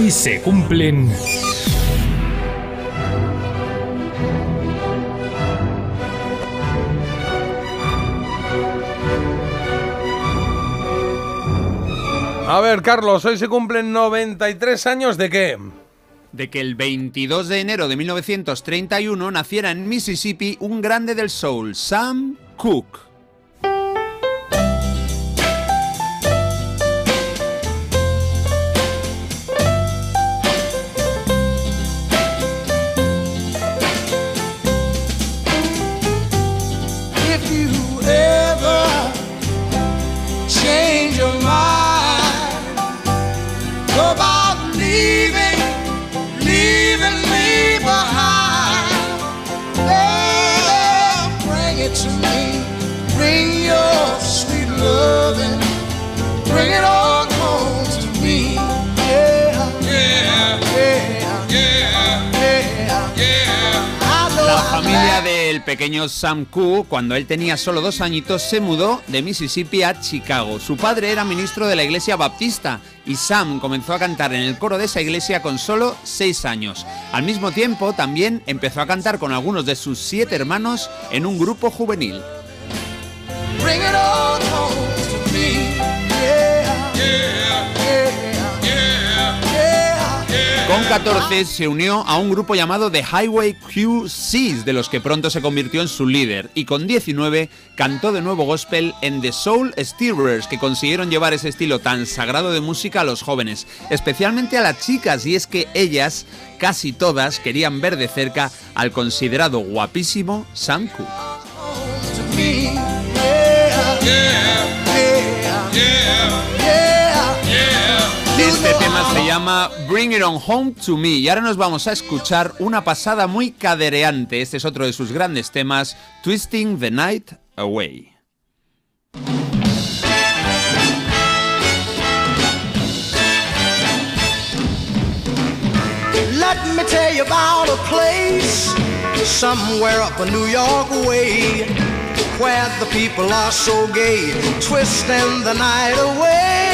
Hoy se cumplen... A ver, Carlos, hoy se cumplen 93 años de qué? De que el 22 de enero de 1931 naciera en Mississippi un grande del soul, Sam Cooke. Pequeño Sam Cooke, cuando él tenía solo dos añitos, se mudó de Mississippi a Chicago. Su padre era ministro de la iglesia baptista y Sam comenzó a cantar en el coro de esa iglesia con solo seis años. Al mismo tiempo, también empezó a cantar con algunos de sus siete hermanos en un grupo juvenil. Con 14 se unió a un grupo llamado The Highway QCs, de los que pronto se convirtió en su líder, y con 19 cantó de nuevo gospel en The Soul Stirrers, que consiguieron llevar ese estilo tan sagrado de música a los jóvenes, especialmente a las chicas, y es que ellas, casi todas, querían ver de cerca al considerado guapísimo Sam Cooke. Llama Bring It On Home to Me y ahora nos vamos a escuchar una pasada muy cadereante. Este es otro de sus grandes temas, Twisting the Night Away. Let me tell you about a place somewhere up a New York way where the people are so gay, twisting the night away.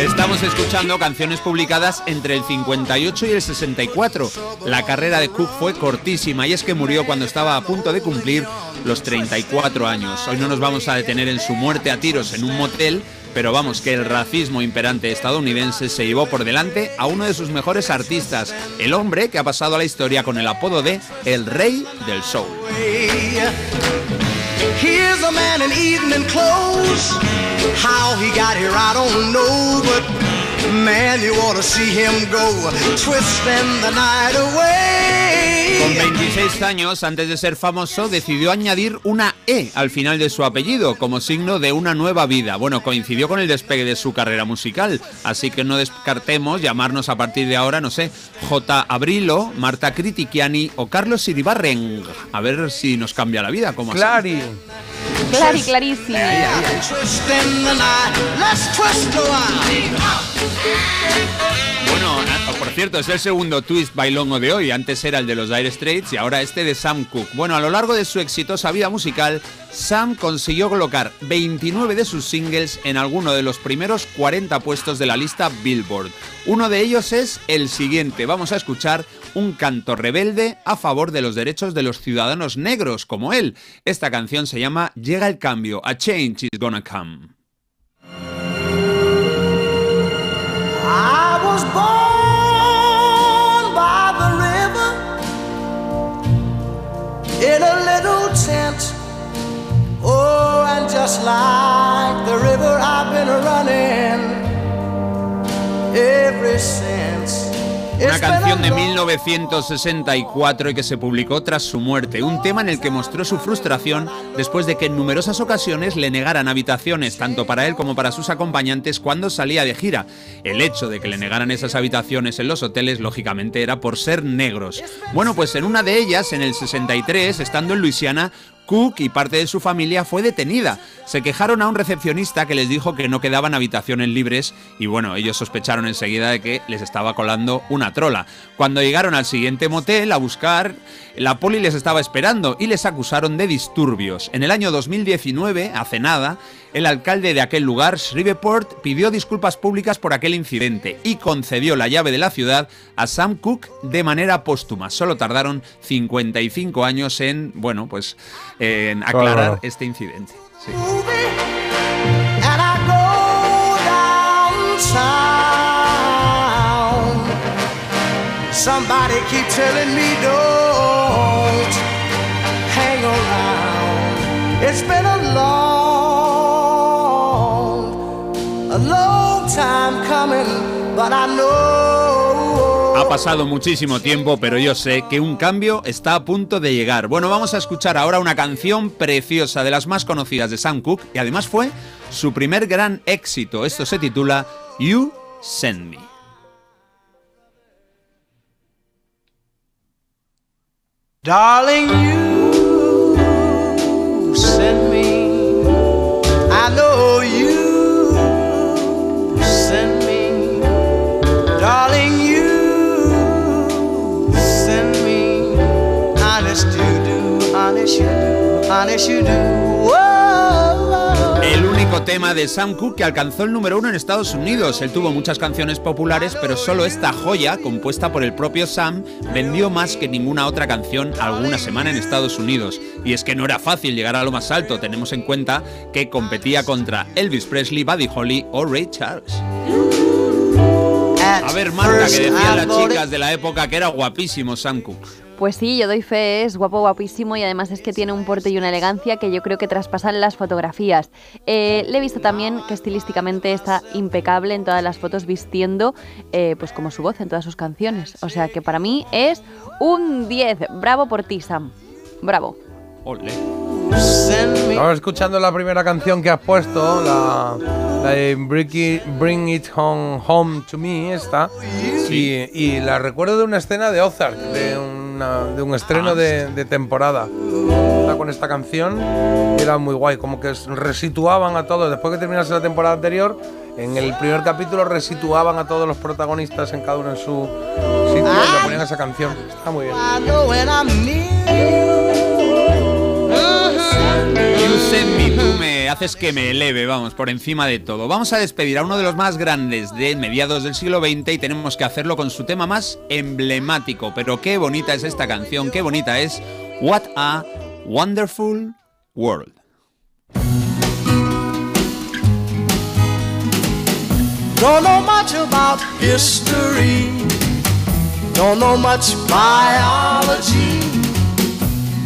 Estamos escuchando canciones publicadas entre el 58 y el 64. La carrera de Cook fue cortísima y es que murió cuando estaba a punto de cumplir los 34 años. Hoy no nos vamos a detener en su muerte a tiros en un motel, pero vamos que el racismo imperante estadounidense se llevó por delante a uno de sus mejores artistas, el hombre que ha pasado a la historia con el apodo de El Rey del Soul. Here's a man in evening clothes. How he got here, I don't know, but man, you ought to see him go, twisting the night away. Con 26 años, antes de ser famoso, decidió añadir una E al final de su apellido como signo de una nueva vida. Bueno, coincidió con el despegue de su carrera musical, así que no descartemos llamarnos a partir de ahora, no sé, J. Abrilo, Marta Critiquiani o Carlos Iribarren. A ver si nos cambia la vida, como Clari, clarísimo. Bueno, ah, por cierto, es el segundo twist bailongo de hoy. Antes era el de los Dire Straits y ahora este de Sam Cooke. Bueno, a lo largo de su exitosa vida musical, Sam consiguió colocar 29 de sus singles en alguno de los primeros 40 puestos de la lista Billboard. Uno de ellos es el siguiente. Vamos a escuchar un canto rebelde a favor de los derechos de los ciudadanos negros como él. Esta canción se llama Llega el cambio, A Change is Gonna Come. I was born by the river in a little tent. Oh, and just like the river, I've been running. Una canción de 1964 y que se publicó tras su muerte, un tema en el que mostró su frustración después de que en numerosas ocasiones le negaran habitaciones tanto para él como para sus acompañantes cuando salía de gira. El hecho de que le negaran esas habitaciones en los hoteles lógicamente era por ser negros. Bueno, pues en una de ellas, en el 63, estando en Luisiana, Cook y parte de su familia fue detenida. Se quejaron a un recepcionista que les dijo que no quedaban habitaciones libres y bueno, ellos sospecharon enseguida de que les estaba colando una trola. Cuando llegaron al siguiente motel a buscar, la poli les estaba esperando y les acusaron de disturbios. En el año 2019, hace nada, El alcalde de aquel lugar, Shreveport, pidió disculpas públicas por aquel incidente y concedió la llave de la ciudad a Sam Cooke de manera póstuma. Solo tardaron 55 años en, bueno, pues en aclarar este incidente. Somebody keep telling me don't hang around. It's been a long, Ha pasado muchísimo tiempo, pero yo sé que un cambio está a punto de llegar. Bueno, vamos a escuchar ahora una canción preciosa de las más conocidas de Sam Cooke y además fue su primer gran éxito. Esto se titula You Send Me. Darling, you send me. You do. tema de Sam Cooke que alcanzó el número uno en Estados Unidos. Él tuvo muchas canciones populares, pero solo esta joya, compuesta por el propio Sam, vendió más que ninguna otra canción alguna semana en Estados Unidos. Y es que no era fácil llegar a lo más alto, tenemos en cuenta que competía contra Elvis Presley, Buddy Holly o Ray Charles. A ver, Marta, que decían las chicas de la época que era guapísimo Sam Cooke. Pues sí, yo doy fe, es guapo, guapísimo y además es que tiene un porte y una elegancia que yo creo que traspasan las fotografías. Eh, le he visto también que estilísticamente está impecable en todas las fotos vistiendo eh, pues como su voz en todas sus canciones. O sea que para mí es un 10. Bravo por ti, Sam. Bravo. Ole. Estamos escuchando la primera canción que has puesto, la, de Bring It, Home, Home to Me, esta. Y, y, la recuerdo de una escena de Ozark, de un de un estreno de, temporada. con esta canción era muy guay, como que resituaban a todos. Después que terminase la temporada anterior, en el primer capítulo resituaban a todos los protagonistas en cada uno en su sitio y le ponían esa canción. Está muy bien. Tú me haces que me eleve, vamos, por encima de todo. Vamos a despedir a uno de los más grandes de mediados del siglo XX y tenemos que hacerlo con su tema más emblemático. Pero qué bonita es esta canción, qué bonita es What a Wonderful World. Don't know much about history. Don't know much biology.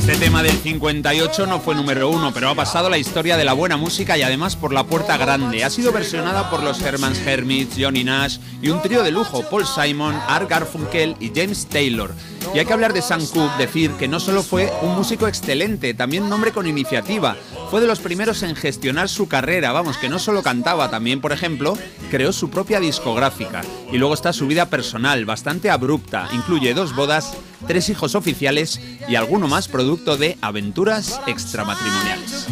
Este tema del 58 no fue número uno, pero ha pasado la historia de la buena música y además por la puerta grande. Ha sido versionada por los Hermans Hermits, Johnny Nash y un trío de lujo, Paul Simon, Art Garfunkel y James Taylor. Y hay que hablar de Sam Cooke, decir que no solo fue un músico excelente, también un hombre con iniciativa. Fue de los primeros en gestionar su carrera, vamos, que no solo cantaba, también, por ejemplo, creó su propia discográfica. Y luego está su vida personal, bastante abrupta. Incluye dos bodas, tres hijos oficiales y alguno más producto de aventuras extramatrimoniales.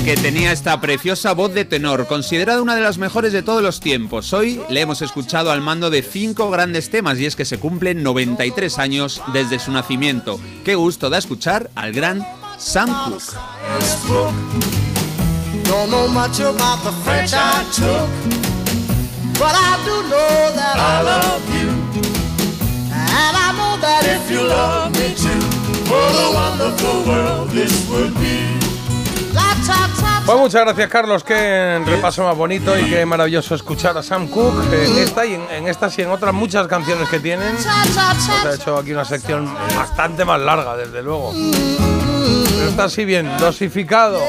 Y que tenía esta preciosa voz de tenor, considerada una de las mejores de todos los tiempos. Hoy le hemos escuchado al mando de cinco grandes temas y es que se cumplen 93 años desde su nacimiento. Qué gusto da escuchar al gran Sam Cooke. But I do know that I love you. And I know that if you love me too, what a wonderful world this would be. Pues muchas gracias Carlos, qué repaso más bonito y qué maravilloso escuchar a Sam Cooke en esta y en, estas y en otras muchas canciones que tienen. Nos ha hecho aquí una sección bastante más larga, desde luego. Pero está así bien, dosificado.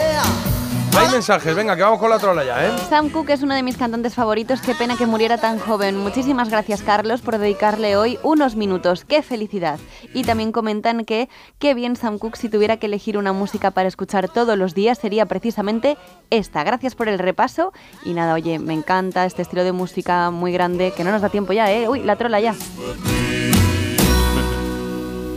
Hay mensajes, venga, que vamos con la trola ya, ¿eh? Sam Cooke es uno de mis cantantes favoritos, qué pena que muriera tan joven. Muchísimas gracias, Carlos, por dedicarle hoy unos minutos. ¡Qué felicidad! Y también comentan que qué bien Sam Cooke si tuviera que elegir una música para escuchar todos los días sería precisamente esta. Gracias por el repaso. Y nada, oye, me encanta este estilo de música muy grande, que no nos da tiempo ya, ¿eh? Uy, la trola ya.